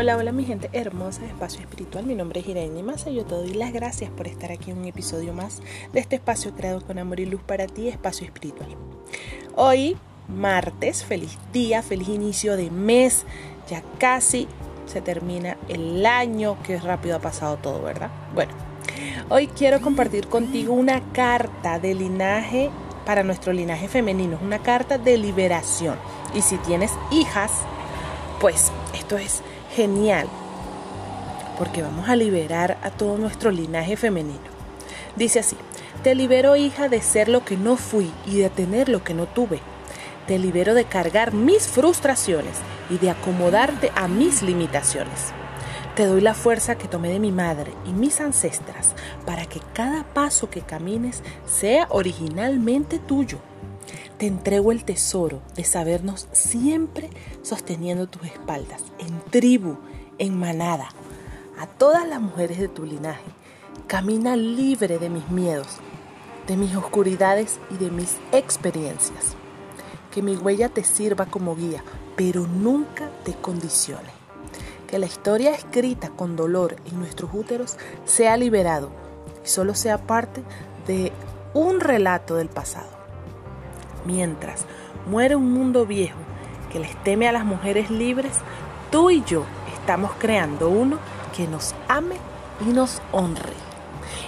Hola, hola mi gente hermosa de Espacio Espiritual, mi nombre es Irene Massa y yo te doy las gracias por estar aquí en un episodio más de este espacio creado con amor y luz para ti, Espacio Espiritual. Hoy, martes, feliz día, feliz inicio de mes, ya casi se termina el año, qué rápido ha pasado todo, ¿verdad? Bueno, hoy quiero compartir contigo una carta de linaje para nuestro linaje femenino, es una carta de liberación. Y si tienes hijas, pues esto es genial, porque vamos a liberar a todo nuestro linaje femenino. Dice así, te libero hija de ser lo que no fui y de tener lo que no tuve. Te libero de cargar mis frustraciones y de acomodarte a mis limitaciones. Te doy la fuerza que tomé de mi madre y mis ancestras para que cada paso que camines sea originalmente tuyo. Te entrego el tesoro de sabernos siempre sosteniendo tus espaldas, en tribu, en manada. A todas las mujeres de tu linaje, camina libre de mis miedos, de mis oscuridades y de mis experiencias. Que mi huella te sirva como guía, pero nunca te condicione. Que la historia escrita con dolor en nuestros úteros sea liberado y solo sea parte de un relato del pasado Mientras muere un mundo viejo que les teme a las mujeres libres, tú y yo estamos creando uno que nos ame y nos honre.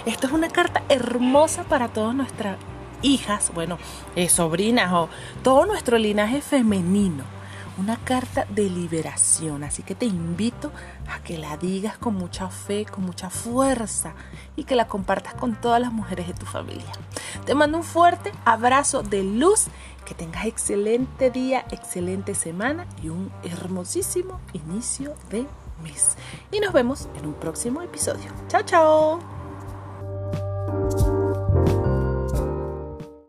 Esto es una carta hermosa para todas nuestras hijas, bueno, eh, sobrinas o todo nuestro linaje femenino una carta de liberación. Así que te invito a que la digas con mucha fe, con mucha fuerza y que la compartas con todas las mujeres de tu familia. Te mando un fuerte abrazo de luz. Que tengas excelente día, excelente semana y un hermosísimo inicio de mes. Y nos vemos en un próximo episodio. Chao, chao.